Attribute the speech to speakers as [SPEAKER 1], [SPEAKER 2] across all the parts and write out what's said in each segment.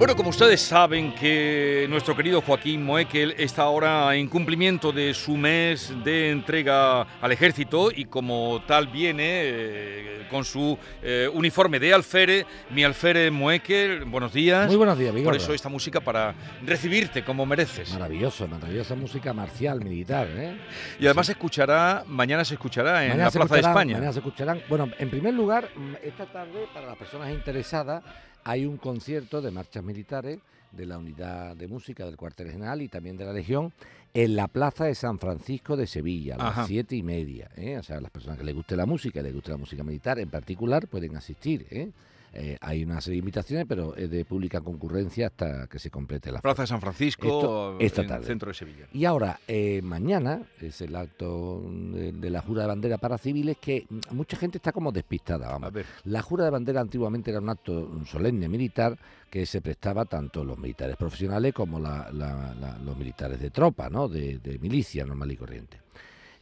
[SPEAKER 1] Bueno, como ustedes saben que nuestro querido Joaquín Moekel está ahora en cumplimiento de su mes de entrega al ejército y como tal viene eh, con su eh, uniforme de alfere, mi alfere Moekel, buenos días.
[SPEAKER 2] Muy buenos días,
[SPEAKER 1] Por eso esta música para recibirte como mereces.
[SPEAKER 2] Maravilloso, maravillosa música marcial, militar. ¿eh?
[SPEAKER 1] Y además se escuchará, mañana se escuchará en la Plaza de España.
[SPEAKER 2] Mañana se escucharán, bueno, en primer lugar, mm, esta tarde, para las personas interesadas, hay un concierto de marchas militares de la unidad de música del cuartel general y también de la Legión en la plaza de San Francisco de Sevilla a las siete y media. ¿eh? O sea, las personas que les guste la música y les guste la música militar en particular pueden asistir. ¿eh? Eh, hay una serie de invitaciones, pero es de pública concurrencia hasta que se complete la
[SPEAKER 1] Plaza de San Francisco,
[SPEAKER 2] esta tarde.
[SPEAKER 1] centro de Sevilla.
[SPEAKER 2] Y ahora, eh, mañana es el acto de, la jura de bandera para civiles que mucha gente está como despistada. Vamos. La jura de bandera antiguamente era un acto solemne militar que se prestaba tanto los militares profesionales como los militares de tropa, ¿no? de, de milicia normal y corriente.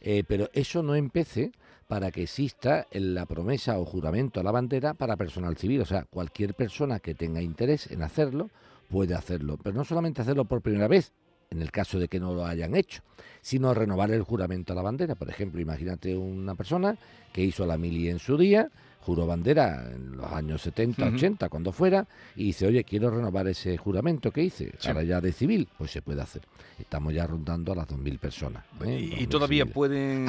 [SPEAKER 2] Eh, pero eso no empece para que exista la promesa o juramento a la bandera para personal civil. O sea, cualquier persona que tenga interés en hacerlo puede hacerlo, pero no solamente hacerlo por primera vez, en el caso de que no lo hayan hecho, sino renovar el juramento a la bandera. Por ejemplo, imagínate una persona que hizo la mili en su día, juró bandera en los años 70, 80, cuando fuera, y dice, oye, quiero renovar ese juramento que hice, ahora ya de civil, pues se puede hacer. Estamos ya rondando a las 2.000 personas.
[SPEAKER 1] ¿eh? ¿Y, todavía pueden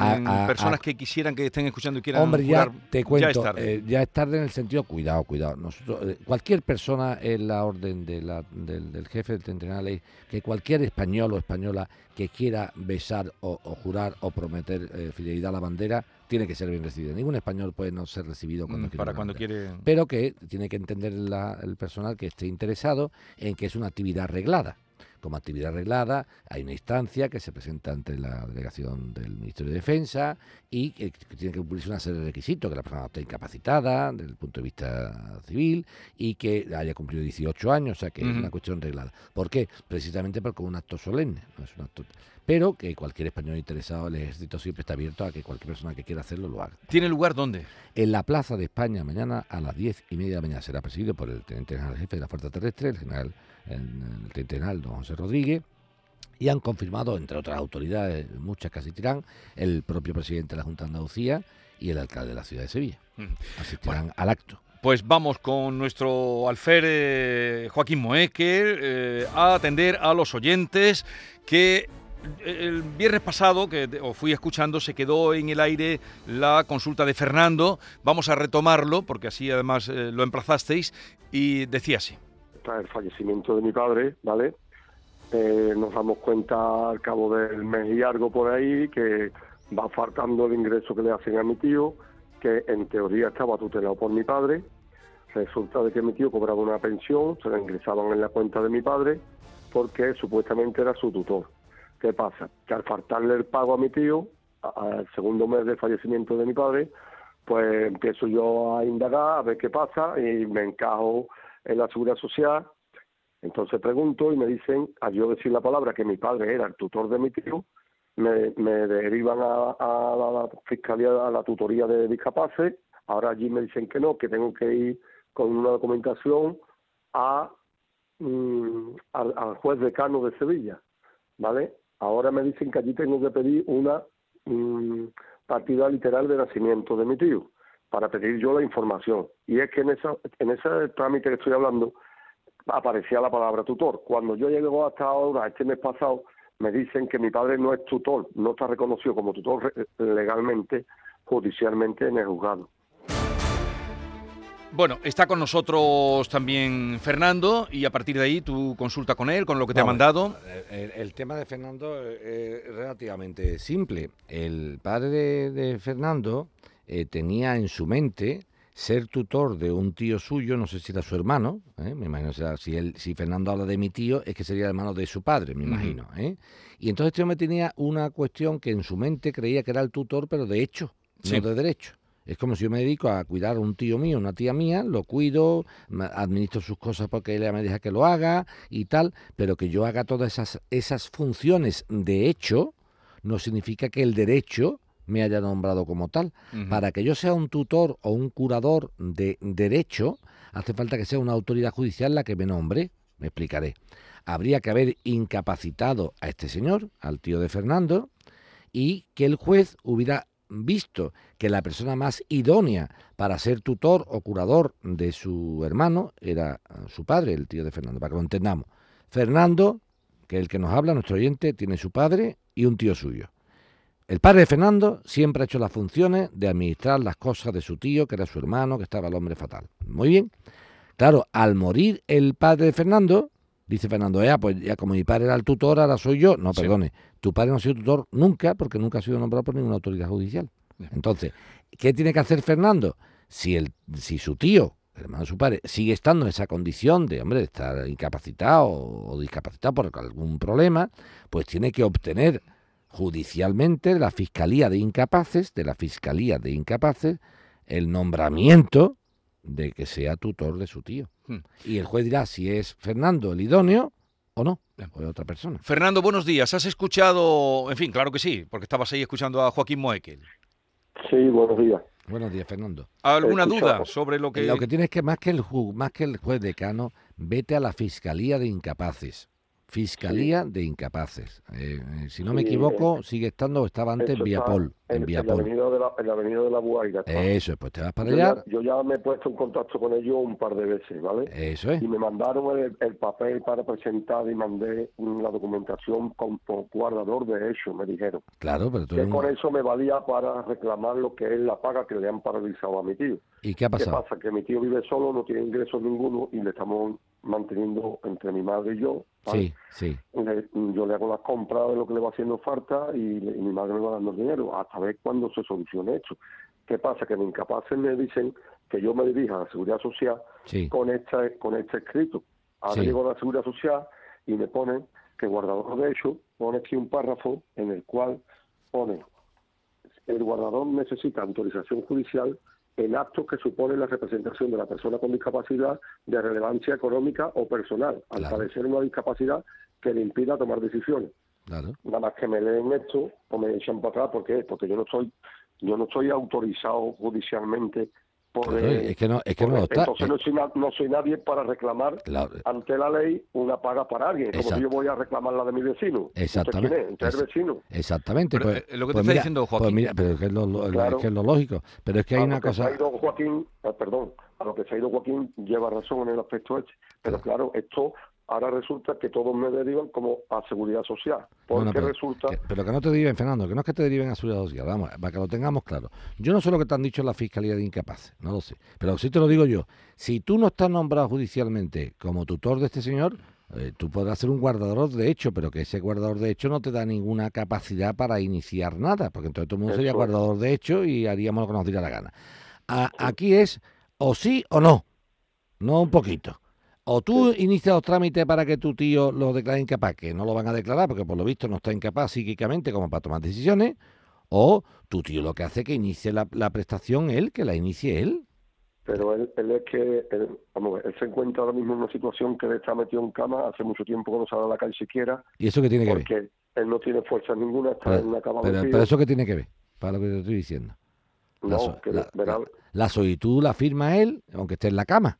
[SPEAKER 1] personas que quisieran, que estén escuchando y quieran
[SPEAKER 2] Hombre, ya te cuento, ya es, tarde. Eh, ya es tarde en el sentido, cuidado, cuidado. Nosotros, eh, cualquier persona en la orden de la, del, jefe del centenario que cualquier español o española que quiera besar o, jurar o prometer fidelidad a la bandera, tiene que ser bien recibido. Ningún español puede no ser recibido cuando, mm,
[SPEAKER 1] para cuando quiere.
[SPEAKER 2] Pero que tiene que entender el personal que esté interesado en que es una actividad reglada como actividad arreglada, hay una instancia que se presenta ante la delegación del Ministerio de Defensa y que, tiene que cumplirse una serie de requisitos, que la persona esté incapacitada desde el punto de vista civil y que haya cumplido 18 años, o sea que es una cuestión reglada. ¿Por qué? Precisamente porque es un acto solemne, no es un acto pero que cualquier español interesado, el ejército siempre está abierto a que cualquier persona que quiera hacerlo lo haga.
[SPEAKER 1] ¿Tiene lugar dónde?
[SPEAKER 2] En la Plaza de España, mañana a las 10 y media de la mañana. Será presidido por el teniente general jefe de la Fuerza Terrestre, el general en el Tentenal, don José Rodríguez, y han confirmado, entre otras autoridades, muchas casi tirán, el propio presidente de la Junta de Andalucía y el alcalde de la ciudad de Sevilla. Asistirán al acto.
[SPEAKER 1] Pues vamos con nuestro alférez Joaquín Moecker eh, a atender a los oyentes que el viernes pasado, que os fui escuchando, se quedó en el aire la consulta de Fernando. Vamos a retomarlo, porque así además eh, lo emplazasteis, y decía así
[SPEAKER 3] el fallecimiento de mi padre, ¿vale? Eh, nos damos cuenta al cabo del mes y algo por ahí que va faltando el ingreso que le hacen a mi tío, que en teoría estaba tutelado por mi padre. Resulta de que mi tío cobraba una pensión, se la ingresaban en la cuenta de mi padre, porque supuestamente era su tutor. ¿Qué pasa? Que al faltarle el pago a mi tío, al segundo mes del fallecimiento de mi padre, pues empiezo yo a indagar, a ver qué pasa, y me encajo en la seguridad social. Entonces pregunto y me dicen, al yo decir la palabra que mi padre era el tutor de mi tío, me, derivan a, la, fiscalía, a la tutoría de discapaces. Ahora allí me dicen que no, que tengo que ir con una documentación a, mm, al, juez decano de Sevilla, ¿vale? Ahora me dicen que allí tengo que pedir una mm, partida literal de nacimiento de mi tío para pedir yo la información. Y es que en, esa, en ese trámite que estoy hablando aparecía la palabra tutor. Cuando yo llego hasta ahora, este mes pasado, me dicen que mi padre no es tutor, no está reconocido como tutor legalmente, judicialmente en el juzgado.
[SPEAKER 1] Bueno, está con nosotros también Fernando y a partir de ahí tu consulta con él, con lo que te ha mandado.
[SPEAKER 2] El, tema de Fernando es relativamente simple. El padre de Fernando eh, tenía en su mente ser tutor de un tío suyo, no sé si era su hermano, ¿eh? me imagino, sea, si, él, si Fernando habla de mi tío, es que sería el hermano de su padre, me imagino. ¿eh? Y entonces este hombre tenía una cuestión que en su mente creía que era el tutor, pero de hecho, no de derecho. Es como si yo me dedico a cuidar a un tío mío, una tía mía, lo cuido, administro sus cosas porque ella me deja que lo haga y tal, pero que yo haga todas esas, esas funciones de hecho, no significa que el derecho me haya nombrado como tal. Para que yo sea un tutor o un curador de derecho, hace falta que sea una autoridad judicial la que me nombre. Me explicaré. Habría que haber incapacitado a este señor, al tío de Fernando, y que el juez hubiera visto que la persona más idónea para ser tutor o curador de su hermano era su padre, el tío de Fernando, para que lo entendamos. Fernando, que es el que nos habla, nuestro oyente, tiene su padre y un tío suyo. El padre de Fernando siempre ha hecho las funciones de administrar las cosas de su tío, que era su hermano, que estaba el hombre fatal. Muy bien. Claro, al morir el padre de Fernando, dice Fernando, ya, pues ya como mi padre era el tutor, ahora soy yo. No, perdone, tu padre no ha sido tutor nunca porque nunca ha sido nombrado por ninguna autoridad judicial. Entonces, ¿qué tiene que hacer Fernando? Si, el, si su tío, el hermano de su padre, sigue estando en esa condición de, hombre, de estar incapacitado o discapacitado por algún problema, pues tiene que obtener judicialmente de la Fiscalía de Incapaces, de la Fiscalía de Incapaces, el nombramiento de que sea tutor de su tío. Hmm. Y el juez dirá si es Fernando el idóneo o no, o otra persona.
[SPEAKER 1] Fernando, buenos días. ¿Has escuchado, en fin, claro que sí, porque estabas ahí escuchando a Joaquín Moekel?
[SPEAKER 3] Sí, buenos días.
[SPEAKER 2] Buenos días, Fernando.
[SPEAKER 1] ¿Alguna duda sobre lo que...?
[SPEAKER 2] Lo que tienes que, más que, el, más que el juez decano, vete a la Fiscalía de Incapaces. Fiscalía de Incapaces. Eh, si no me equivoco, sigue estando, estaba antes Viapol. En,
[SPEAKER 3] en, la avenida de la, en la avenida de la Buaira.
[SPEAKER 2] Eso, pues te vas para allá.
[SPEAKER 3] yo ya me he puesto en contacto con ellos un par de veces, ¿vale?
[SPEAKER 2] Eso es.
[SPEAKER 3] Y me mandaron el, papel para presentar y mandé la documentación como guardador de hecho, me dijeron.
[SPEAKER 2] Claro, pero tú...
[SPEAKER 3] Que con eso me valía para reclamar lo que es la paga que le han paralizado a mi tío.
[SPEAKER 2] ¿Y qué ha pasado?
[SPEAKER 3] ¿Qué pasa? Que mi tío vive solo, no tiene ingresos ninguno y le estamos manteniendo entre mi madre y yo.
[SPEAKER 2] Sí, sí.
[SPEAKER 3] yo le hago las compras de lo que le va haciendo falta y, mi madre me va dando dinero hasta ver cuándo se solucione esto. ¿Qué pasa? Que mis incapaces me dicen que yo me dirija a la Seguridad Social con, este, con este escrito. Ahora llego a la Seguridad Social y me ponen que guardador de hecho pone aquí un párrafo en el cual pone el guardador necesita autorización judicial en actos que supone la representación de la persona con discapacidad de relevancia económica o personal, al padecer una discapacidad que le impida tomar decisiones. Nada más que me leen esto o me echan para atrás, ¿por qué? Porque yo no soy, yo no estoy autorizado judicialmente
[SPEAKER 2] es que no, es que no está.
[SPEAKER 3] Entonces no soy, no soy nadie para reclamar ante la ley una paga para alguien, como si yo voy a reclamar la de mi vecino.
[SPEAKER 2] Exactamente.
[SPEAKER 3] vecino.
[SPEAKER 2] Exactamente.
[SPEAKER 1] pues, eh, lo que te pues está diciendo
[SPEAKER 2] pues Joaquín. Pues pero es que es lo, es lo lógico. Pero es que hay una cosa.
[SPEAKER 3] ha ido Joaquín, ah, perdón, a lo que se ha ido Joaquín lleva razón en el aspecto este. Pero claro, esto ahora resulta que todos me derivan como a seguridad social. Porque
[SPEAKER 2] pero,
[SPEAKER 3] resulta.
[SPEAKER 2] pero que no te deriven, Fernando, que no es que te deriven a seguridad social, vamos, para que lo tengamos claro. Yo no sé lo que te han dicho en la Fiscalía de Incapaces, no lo sé. Pero sí te lo digo yo. Si tú no estás nombrado judicialmente como tutor de este señor, eh, tú podrás ser un guardador de hecho, pero que ese guardador de hecho no te da ninguna capacidad para iniciar nada, porque entonces todo el mundo sería guardador de hecho y haríamos lo que nos diera la gana. aquí es o sí o no, no un poquito. O tú inicias los trámites para que tu tío lo declare incapaz, que no lo van a declarar porque por lo visto no está incapaz psíquicamente como para tomar decisiones, o tu tío lo que hace es que inicie la, prestación él, que la inicie él.
[SPEAKER 3] Pero él, es que, él, vamos, él se encuentra ahora mismo en una situación que él está metido en cama hace mucho tiempo que no sale a la calle siquiera.
[SPEAKER 2] ¿Y eso qué tiene que
[SPEAKER 3] ver? Porque él no tiene fuerza ninguna, está en una cama
[SPEAKER 2] pero, pero, eso qué tiene que ver, para lo que te estoy diciendo.
[SPEAKER 3] No, la,
[SPEAKER 2] la, la solicitud la firma él, aunque esté en la cama.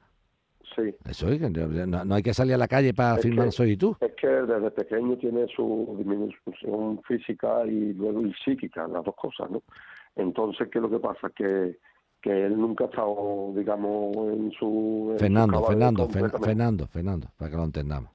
[SPEAKER 3] Sí.
[SPEAKER 2] Eso es, no, hay que salir a la calle para firmar soy tú.
[SPEAKER 3] Es que desde pequeño tiene su disminución física y luego y psíquica, las dos cosas, ¿no? Entonces, ¿qué es lo que pasa? Que, que él nunca ha estado, digamos, en su...
[SPEAKER 2] Fernando, Fernando, Fernando, Fernando, para que lo entendamos.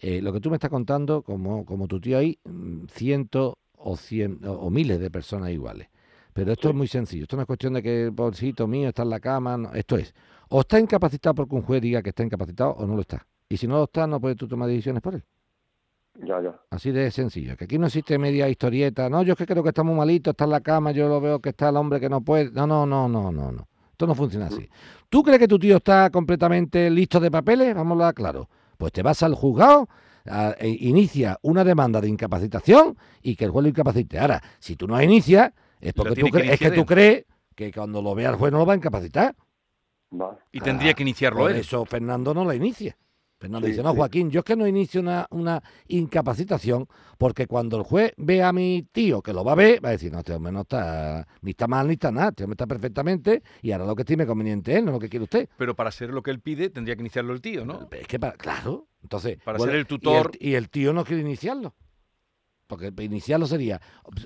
[SPEAKER 2] Eh, lo que tú me estás contando, como, como tu tío ahí, mm, cientos o, cien, o miles de personas iguales. Pero esto es muy sencillo. Esto no es cuestión de que, bolsito mío, está en la cama. Esto es, o está incapacitado porque un juez diga que está incapacitado o no lo está. Y si no lo está, no puedes tú tomar decisiones por él.
[SPEAKER 3] Ya, ya.
[SPEAKER 2] Así de sencillo. Que aquí no existe media historieta. No, yo es que creo que está muy malito, está en la cama, yo lo veo que está el hombre que no puede. No, no, no, no, no, no. Esto no funciona así. Mm. ¿Tú crees que tu tío está completamente listo de papeles? Vamos a claro. Pues te vas al juzgado, e inicia una demanda de incapacitación y que el juez lo incapacite. Ahora, si tú no inicias, es porque tú, es que tú crees que cuando lo vea el juez no lo va a incapacitar.
[SPEAKER 1] Y tendría que iniciarlo
[SPEAKER 2] por
[SPEAKER 1] él.
[SPEAKER 2] eso Fernando no la inicia. Fernando dice, no, Joaquín, yo es que no inicio una, una, incapacitación porque cuando el juez ve a mi tío, que lo va a ver, va a decir, no, este hombre no está, ni está mal ni está nada, este hombre está perfectamente y ahora lo que estime conveniente él, no lo que quiere usted.
[SPEAKER 1] Pero para hacer lo que él pide tendría que iniciarlo el tío, ¿no?
[SPEAKER 2] Es que, para, claro, entonces...
[SPEAKER 1] Para ser el tutor...
[SPEAKER 2] Y el, tío no quiere iniciarlo. Porque iniciarlo sería,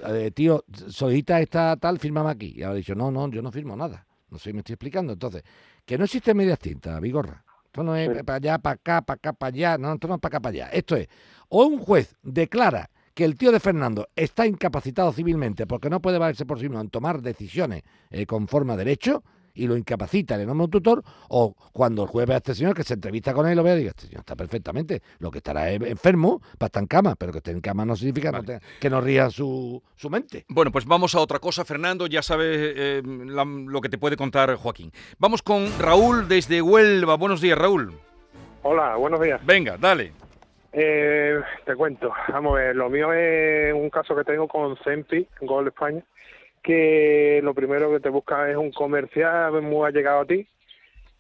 [SPEAKER 2] eh, tío, solicita esta tal, firmame aquí. Y ahora ha dicho, no, no, yo no firmo nada. No sé, me estoy explicando. Entonces, que no existe medias tintas, Vigorra. Esto no es para allá, para acá, para acá, para allá. No, esto no es para acá, para allá. Esto es, o un juez declara que el tío de Fernando está incapacitado civilmente porque no puede valerse por sí mismo en tomar decisiones eh, conforme a derecho, y lo incapacita, le nombra un tutor, o cuando el juez ve a este señor que se entrevista con él, lo ve y diga, este señor está perfectamente, lo que estará enfermo para estar en cama, pero que esté en cama no significa que no ría su, su, mente.
[SPEAKER 1] Bueno, pues vamos a otra cosa, Fernando, ya sabes eh, lo que te puede contar Joaquín. Vamos con Raúl desde Huelva. Buenos días, Raúl.
[SPEAKER 4] Hola, buenos días.
[SPEAKER 1] Venga, dale.
[SPEAKER 4] Eh, te cuento, vamos a ver, lo mío es un caso que tengo con Sempi, Gol España que lo primero que te busca es un comercial muy allegado a ti,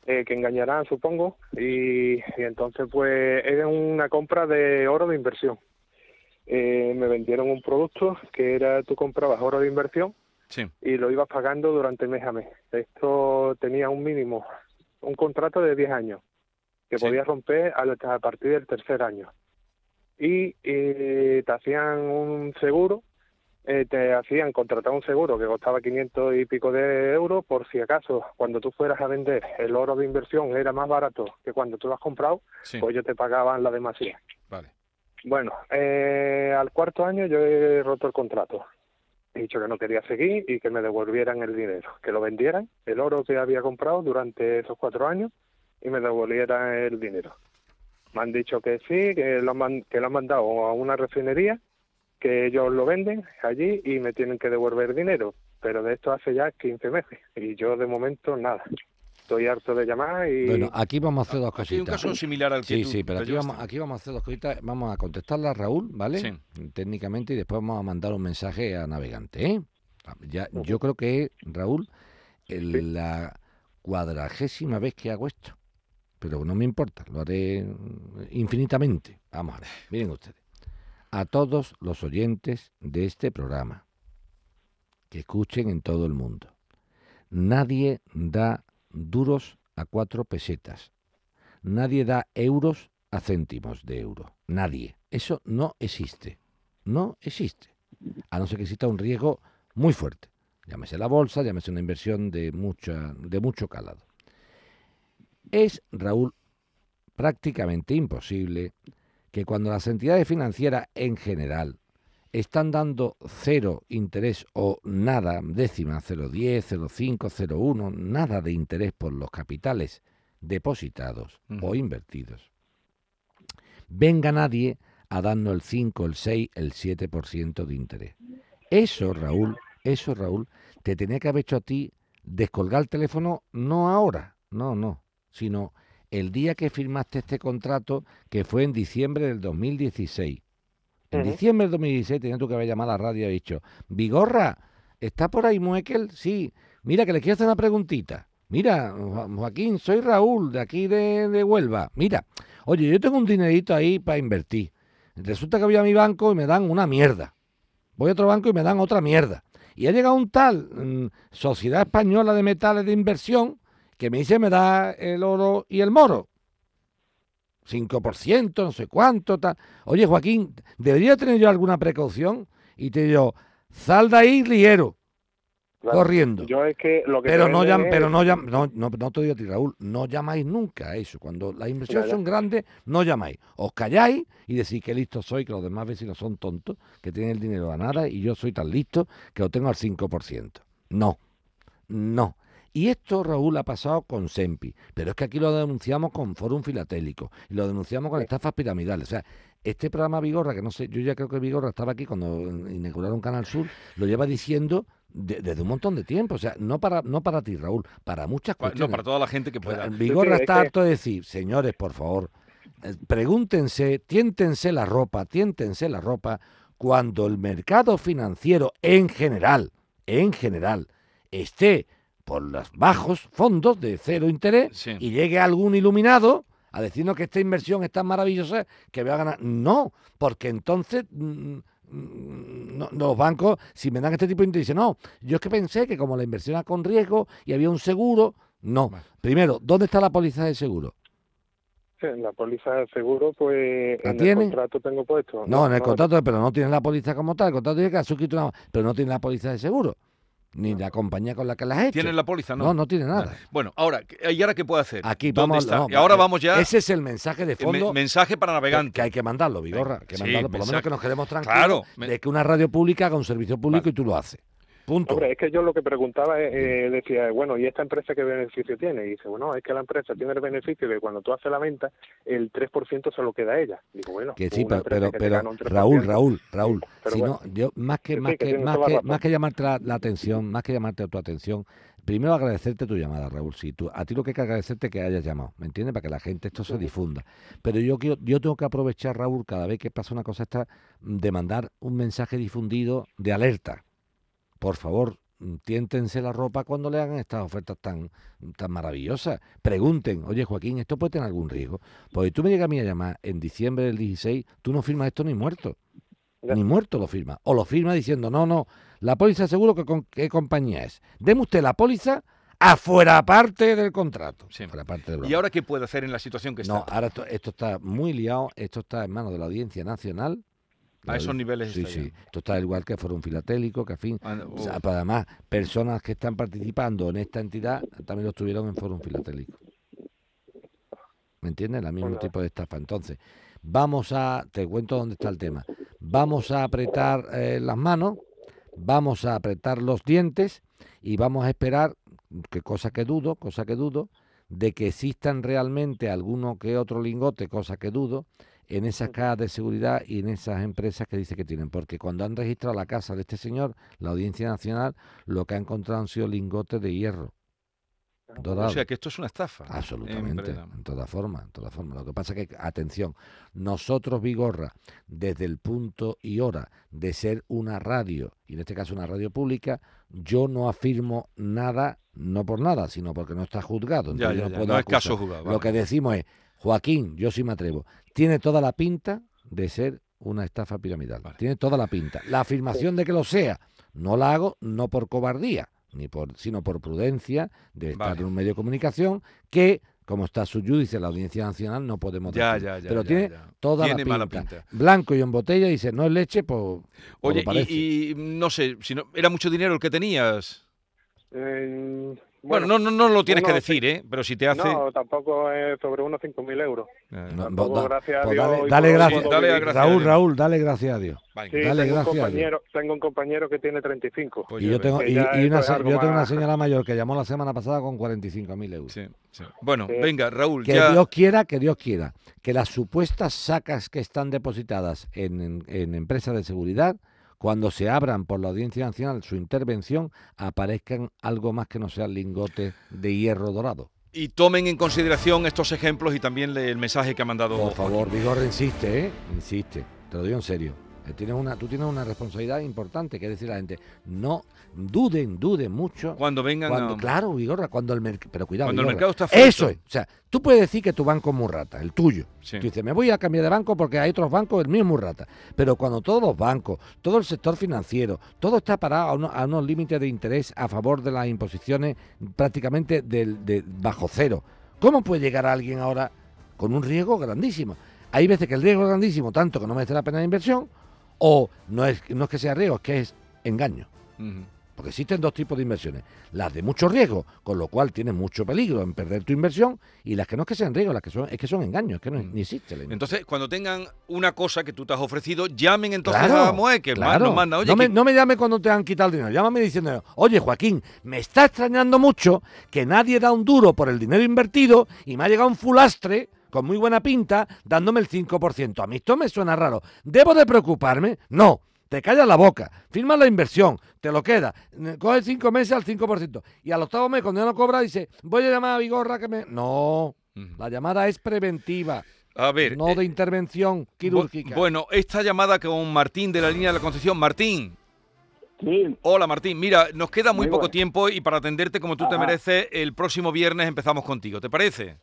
[SPEAKER 4] eh, que engañarán, supongo, y, entonces pues es una compra de oro de inversión. Eh, me vendieron un producto que era tú comprabas oro de inversión y lo ibas pagando durante mes a mes. Esto tenía un mínimo, un contrato de 10 años, que podías romper a, partir del tercer año. Y eh, te hacían un seguro eh, te hacían contratar un seguro que costaba 500 y pico de euros por si acaso cuando tú fueras a vender el oro de inversión era más barato que cuando tú lo has comprado, pues ellos te pagaban la demasía.
[SPEAKER 1] Vale.
[SPEAKER 4] Bueno, eh, al cuarto año yo he roto el contrato. He dicho que no quería seguir y que me devolvieran el dinero, que lo vendieran, el oro que había comprado durante esos cuatro años y me devolvieran el dinero. Me han dicho que sí, que lo han, que lo han mandado a una refinería que ellos lo venden allí y me tienen que devolver dinero, pero de esto hace ya 15 meses y yo de momento nada. Estoy harto de llamar y...
[SPEAKER 2] Bueno, aquí vamos a hacer dos cositas.
[SPEAKER 1] un caso similar al que
[SPEAKER 2] Sí, sí, pero aquí vamos, aquí vamos a hacer dos cositas. Vamos a contestarle a Raúl, ¿vale? Sí. Técnicamente y después vamos a mandar un mensaje a Navegante, ¿eh? Ya, yo creo que, Raúl, la cuadragésima vez que hago esto. Pero no me importa, lo haré infinitamente. Vamos a ver, miren ustedes a todos los oyentes de este programa que escuchen en todo el mundo. Nadie da duros a cuatro pesetas. Nadie da euros a céntimos de euro. Nadie. Eso no existe. No existe. A no ser que exista un riesgo muy fuerte. Llámese la bolsa, llámese una inversión de, mucha, de mucho calado. Es, Raúl, prácticamente imposible que cuando las entidades financieras en general están dando cero interés o nada, décima, 0,10, 0,5, 0,1, nada de interés por los capitales depositados o invertidos, venga nadie a darnos el 5, el 6, el 7% de interés. Eso, Raúl, eso, Raúl, te tenía que haber hecho a ti descolgar el teléfono no ahora, no, no, sino el día que firmaste este contrato, que fue en diciembre del 2016. En diciembre del 2016 tenías tú que haber llamado a la radio y dicho, Vigorra, ¿está por ahí Muekel? Sí. Mira, que le quiero hacer una preguntita. Mira, Joaquín, soy Raúl, de aquí de, de Huelva. Mira, oye, yo tengo un dinerito ahí para invertir. Resulta que voy a mi banco y me dan una mierda. Voy a otro banco y me dan otra mierda. Y ha llegado un tal mm, Sociedad Española de Metales de Inversión que me dice me da el oro y el moro. 5%, no sé cuánto, tal. Oye, Joaquín, ¿debería tener yo alguna precaución? Y te digo, sal de ahí ligero, corriendo.
[SPEAKER 4] Yo es que lo que
[SPEAKER 2] pero no, llam, pero no, llam, no, no, no, te digo a ti, Raúl, no llamáis nunca a eso. Cuando las inversiones son grandes, no llamáis. Os calláis y decís que listo soy, que los demás vecinos son tontos, que tienen el dinero a nada y yo soy tan listo que lo tengo al 5%. No, no. Y esto, Raúl, ha pasado con SEMPI, pero es que aquí lo denunciamos con Fórum Filatélico y lo denunciamos con estafas piramidales. O sea, este programa Vigorra, que no sé, yo ya creo que Vigorra estaba aquí cuando inauguraron Canal Sur, lo lleva diciendo desde un montón de tiempo. O sea, no para, no para ti, Raúl, para muchas cuestiones.
[SPEAKER 1] No, para toda la gente que pueda.
[SPEAKER 2] Vigorra está harto de decir, señores, por favor, eh, pregúntense, tiéntense la ropa, tiéntense la ropa, cuando el mercado financiero en general, en general, esté por los bajos fondos de cero interés y llegue algún iluminado a decirnos que esta inversión es tan maravillosa que voy a ganar. No, porque entonces mm, mm, los bancos, si me dan este tipo de interés, dicen, no, yo es que pensé que como la inversión era con riesgo y había un seguro, no. Primero, ¿dónde está la póliza de seguro?
[SPEAKER 4] la póliza de seguro, pues en el contrato tengo puesto.
[SPEAKER 2] No, en el contrato, pero no tiene la póliza como tal. El contrato dice que ha suscrito una, pero no tiene la póliza de seguro ni la compañía con la que las has hecho.
[SPEAKER 1] ¿Tienen la póliza? No,
[SPEAKER 2] no, no tiene nada.
[SPEAKER 1] Bueno, ahora, ¿y ahora qué puede hacer?
[SPEAKER 2] Aquí vamos.
[SPEAKER 1] y ahora vamos ya.
[SPEAKER 2] Ese es el mensaje de fondo.
[SPEAKER 1] mensaje para navegantes.
[SPEAKER 2] Que hay que mandarlo, Vigorra. Que mandarlo, por lo menos que nos quedemos tranquilos de que una radio pública haga un servicio público y tú lo haces.
[SPEAKER 4] Hombre, es que yo lo que preguntaba, eh, decía, bueno, ¿y esta empresa qué beneficio tiene? Y dice, bueno, es que la empresa tiene el beneficio de cuando tú haces la venta, el 3% se lo queda a ella. Digo, bueno,
[SPEAKER 2] que sí, pero, pero, Raúl, Raúl, Raúl, si no, yo más que, más, que, más, que, más que llamarte la, atención, más que llamarte a tu atención, primero agradecerte tu llamada, Raúl. Si tú, a ti lo que hay que agradecerte que hayas llamado, ¿me entiendes? Para que la gente esto se difunda. Pero yo quiero, yo tengo que aprovechar, Raúl, cada vez que pasa una cosa esta, de mandar un mensaje difundido de alerta. Por favor, tiéntense la ropa cuando le hagan estas ofertas tan, tan maravillosas. Pregunten, oye Joaquín, ¿esto puede tener algún riesgo? Porque tú me llegas a mí a llamar en diciembre del 16, tú no firmas esto ni muerto. Ni muerto lo firma. O lo firma diciendo, no, no, la póliza seguro que con qué compañía es. Deme usted la póliza afuera parte del contrato.
[SPEAKER 1] Parte ¿Y ahora qué puede hacer en la situación que está?
[SPEAKER 2] No, ahora esto está muy liado, esto está en manos de la Audiencia Nacional
[SPEAKER 1] a esos niveles
[SPEAKER 2] Sí, sí. Esto está igual que un Filatélico, que a fin. Ah, además, personas que están participando en esta entidad también lo estuvieron en Foro Filatélico. ¿Me entiendes? El mismo tipo de estafa. Entonces, vamos a. Te cuento dónde está el tema. Vamos a apretar eh, las manos, vamos a apretar los dientes y vamos a esperar, que cosa que dudo, cosa que dudo, de que existan realmente alguno que otro lingote, cosa que dudo, en esas cajas de seguridad y en esas empresas que dice que tienen. Porque cuando han registrado la casa de este señor, la Audiencia Nacional, lo que ha encontrado han sido lingotes de hierro.
[SPEAKER 1] O sea que esto es una estafa.
[SPEAKER 2] Absolutamente, en, toda forma, en toda forma. Lo que pasa es que, atención, nosotros, Vigorra, desde el punto y hora de ser una radio, y en este caso una radio pública, yo no afirmo nada, no por nada, sino porque no está juzgado.
[SPEAKER 1] Ya, no, es caso juzgado.
[SPEAKER 2] Lo que decimos es, Joaquín, yo sí me atrevo, tiene toda la pinta de ser una estafa piramidal. Tiene toda la pinta. La afirmación de que lo sea, no la hago no por cobardía, ni por, sino por prudencia de estar en un medio de comunicación que como está su judice la Audiencia Nacional, no podemos
[SPEAKER 1] ya, Ya, ya,
[SPEAKER 2] Pero tiene toda la pinta. Blanco y en botella, dice, no es leche, pues...
[SPEAKER 1] Oye, y, no sé, si no, ¿era mucho dinero el que tenías?
[SPEAKER 4] Eh,
[SPEAKER 1] bueno, no, no, no lo tienes que decir, ¿eh? Pero si te hace...
[SPEAKER 4] No, tampoco es sobre unos 5.000 euros. Eh, gracias a
[SPEAKER 2] pues
[SPEAKER 4] Dios...
[SPEAKER 2] Dale, gracias, Raúl, Raúl, dale gracias a Dios.
[SPEAKER 4] Sí, dale tengo, gracias un compañero, tengo un compañero que tiene 35.
[SPEAKER 2] y yo tengo, y, una, yo tengo una señora mayor que llamó la semana pasada con 45.000 euros.
[SPEAKER 1] Sí, sí. Bueno, venga, Raúl,
[SPEAKER 2] Que Dios quiera, que Dios quiera, que las supuestas sacas que están depositadas en, en, en empresas de seguridad cuando se abran por la Audiencia Nacional su intervención, aparezcan algo más que no sea lingote de hierro dorado.
[SPEAKER 1] Y tomen en consideración estos ejemplos y también el mensaje que ha mandado.
[SPEAKER 2] Por favor, Vigor, insiste, ¿eh? Insiste. Te lo digo en serio. Eh, tienes una, tú tienes una responsabilidad importante, que decir a la gente, no duden, duden mucho.
[SPEAKER 1] Cuando vengan
[SPEAKER 2] Claro, Vigorra, cuando el mercado... Pero cuidado,
[SPEAKER 1] Cuando el mercado está
[SPEAKER 2] Eso es. O sea, tú puedes decir que tu banco es muy rata, el tuyo. Tú dices, me voy a cambiar de banco porque hay otros bancos, el mío es muy rata. Pero cuando todos los bancos, todo el sector financiero, todo está parado a, unos límites de interés a favor de las imposiciones prácticamente de bajo cero. ¿Cómo puede llegar alguien ahora con un riesgo grandísimo? Hay veces que el riesgo es grandísimo, tanto que no merece la pena la inversión, o no es, no es que sea riesgo, es que es engaño. Porque existen dos tipos de inversiones. Las de mucho riesgo, con lo cual tienes mucho peligro en perder tu inversión, y las que no es que sean riesgo, las que son, es que son engaños, es que no, ni existe
[SPEAKER 1] Entonces, cuando tengan una cosa que tú te has ofrecido, llamen entonces a Moe, que
[SPEAKER 2] claro. nos manda. Oye, no, me, no me llame cuando te han quitado el dinero, llámame diciendo, oye Joaquín, me está extrañando mucho que nadie da un duro por el dinero invertido y me ha llegado un fulastre con muy buena pinta, dándome el 5%. A mí esto me suena raro. ¿Debo de preocuparme? No. Te callas la boca, firmas la inversión, te lo queda, coge cinco meses al 5%. Y al octavo mes, cuando ya no cobra, dice, voy a llamar a Vigorra que me... No, la llamada es preventiva.
[SPEAKER 1] A ver.
[SPEAKER 2] No de eh, intervención quirúrgica.
[SPEAKER 1] Bueno, esta llamada con Martín de la línea de la Concepción. Martín.
[SPEAKER 5] Sí.
[SPEAKER 1] Hola Martín, mira, nos queda muy, poco tiempo y para atenderte como tú te mereces, el próximo viernes empezamos contigo, ¿te parece?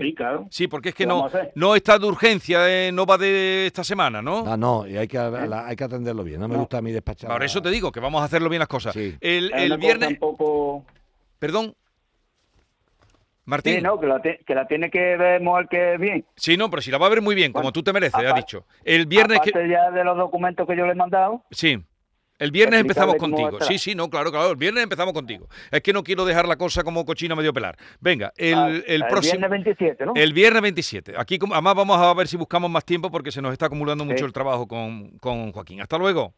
[SPEAKER 5] Sí, claro.
[SPEAKER 1] Sí, porque es que no, no está de urgencia, eh, no va de esta semana, ¿no?
[SPEAKER 2] Ah, no, y hay que, hay que atenderlo bien. No me gusta a mí despachar.
[SPEAKER 1] Por eso te digo que vamos a hacerlo bien las cosas. El, el viernes.
[SPEAKER 5] Tampoco...
[SPEAKER 1] Perdón. Martín.
[SPEAKER 5] Sí, no, que la, que la tiene que ver mejor que bien.
[SPEAKER 1] Sí, no, pero si la va a ver muy bien, como tú te mereces, ha dicho. El viernes
[SPEAKER 5] que... ya de los documentos que yo le he mandado.
[SPEAKER 1] Sí. El viernes empezamos contigo. Sí, sí, no, claro, claro. El viernes empezamos contigo. Es que no quiero dejar la cosa como cochina medio pelar. Venga, el, el, próximo.
[SPEAKER 5] El viernes 27, ¿no?
[SPEAKER 1] El viernes 27. Aquí, además, vamos a ver si buscamos más tiempo porque se nos está acumulando mucho el trabajo con, con Joaquín. Hasta luego.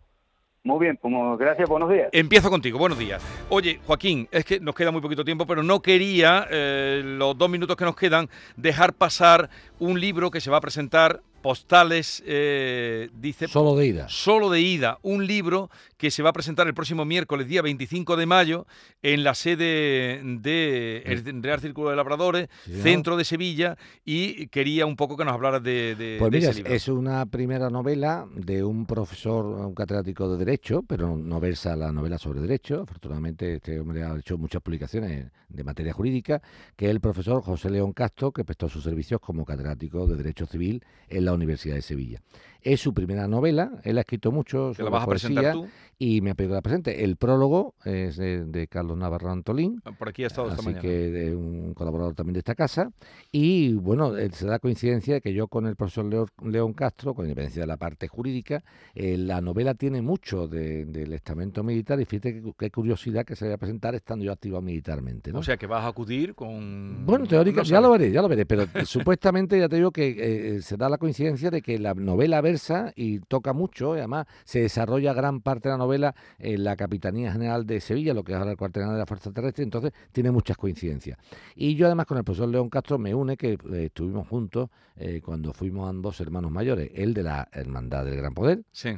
[SPEAKER 5] Muy bien, como gracias, buenos días.
[SPEAKER 1] Empiezo contigo, buenos días. Oye, Joaquín, es que nos queda muy poquito tiempo, pero no quería, eh, los dos minutos que nos quedan, dejar pasar un libro que se va a presentar postales, eh, dice...
[SPEAKER 2] Solo de ida.
[SPEAKER 1] Solo de ida, un libro que se va a presentar el próximo miércoles, día 25 de mayo, en la sede de el Real Círculo de Labradores, centro de Sevilla, y quería un poco que nos hablaras de,
[SPEAKER 2] pues
[SPEAKER 1] mira,
[SPEAKER 2] ese libro. Es una primera novela de un profesor, un catedrático de Derecho, pero no versa la novela sobre Derecho. Afortunadamente este hombre ha hecho muchas publicaciones de materia jurídica, que es el profesor José León Castro, que prestó sus servicios como catedrático de Derecho Civil en la Universidad de Sevilla. Es su primera novela, él ha escrito mucho
[SPEAKER 1] sobre la vas a presentar tú?
[SPEAKER 2] y me ha pedido que la presente. El prólogo es de, Carlos Navarro Antolín.
[SPEAKER 1] Ah, por aquí ha estado
[SPEAKER 2] Así que un colaborador también de esta casa. Y bueno, se da coincidencia de que yo con el profesor León Castro, con independencia de la parte jurídica, eh, la novela tiene mucho del estamento militar y fíjate qué curiosidad que se vaya a presentar estando yo activo militarmente. ¿no?
[SPEAKER 1] O sea que vas a acudir con...
[SPEAKER 2] Bueno, teóricamente, ya lo veré, ya lo veré, pero supuestamente ya te digo que eh, eh, se da la coincidencia de que la novela y toca mucho, y además se desarrolla gran parte de la novela en la Capitanía General de Sevilla, lo que es ahora el cuartel de la Fuerza Terrestre, entonces tiene muchas coincidencias. Y yo además con el profesor León Castro me une que eh, estuvimos juntos eh, cuando fuimos ambos hermanos mayores, él de la Hermandad del Gran Poder,
[SPEAKER 1] sí.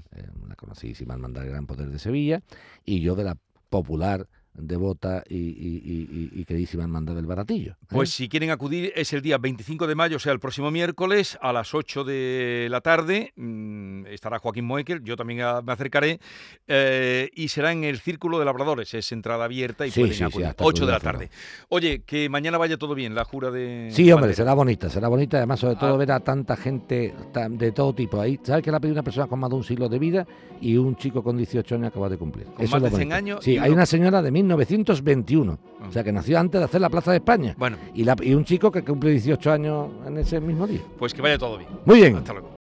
[SPEAKER 2] la conocidísima Hermandad del Gran Poder de Sevilla, y yo de la popular devota y, y, y, queridísima hermandad del Baratillo.
[SPEAKER 1] ¿eh? Pues si quieren acudir es el día 25 de mayo, o sea, el próximo miércoles a las 8 de la tarde. Mm, estará Joaquín Moekel, yo también me acercaré, eh, y será en el Círculo de Labradores, es entrada abierta y pueden acudir. 8 de la tarde. Oye, que mañana vaya todo bien, la jura de...
[SPEAKER 2] Sí, hombre, será bonita, será bonita, además sobre todo ah. ver a tanta gente de todo tipo ahí. ¿Sabes que la pedido una persona con más de un siglo de vida y un chico con 18 años acaba de cumplir?
[SPEAKER 1] ¿Con más de 100 años?
[SPEAKER 2] Sí, hay una señora de 1921. O sea, que nació antes de hacer la Plaza de España.
[SPEAKER 1] Bueno.
[SPEAKER 2] Y, y un chico que cumple 18 años en ese mismo día.
[SPEAKER 1] Pues que vaya todo bien.
[SPEAKER 2] Muy bien.
[SPEAKER 1] Hasta luego.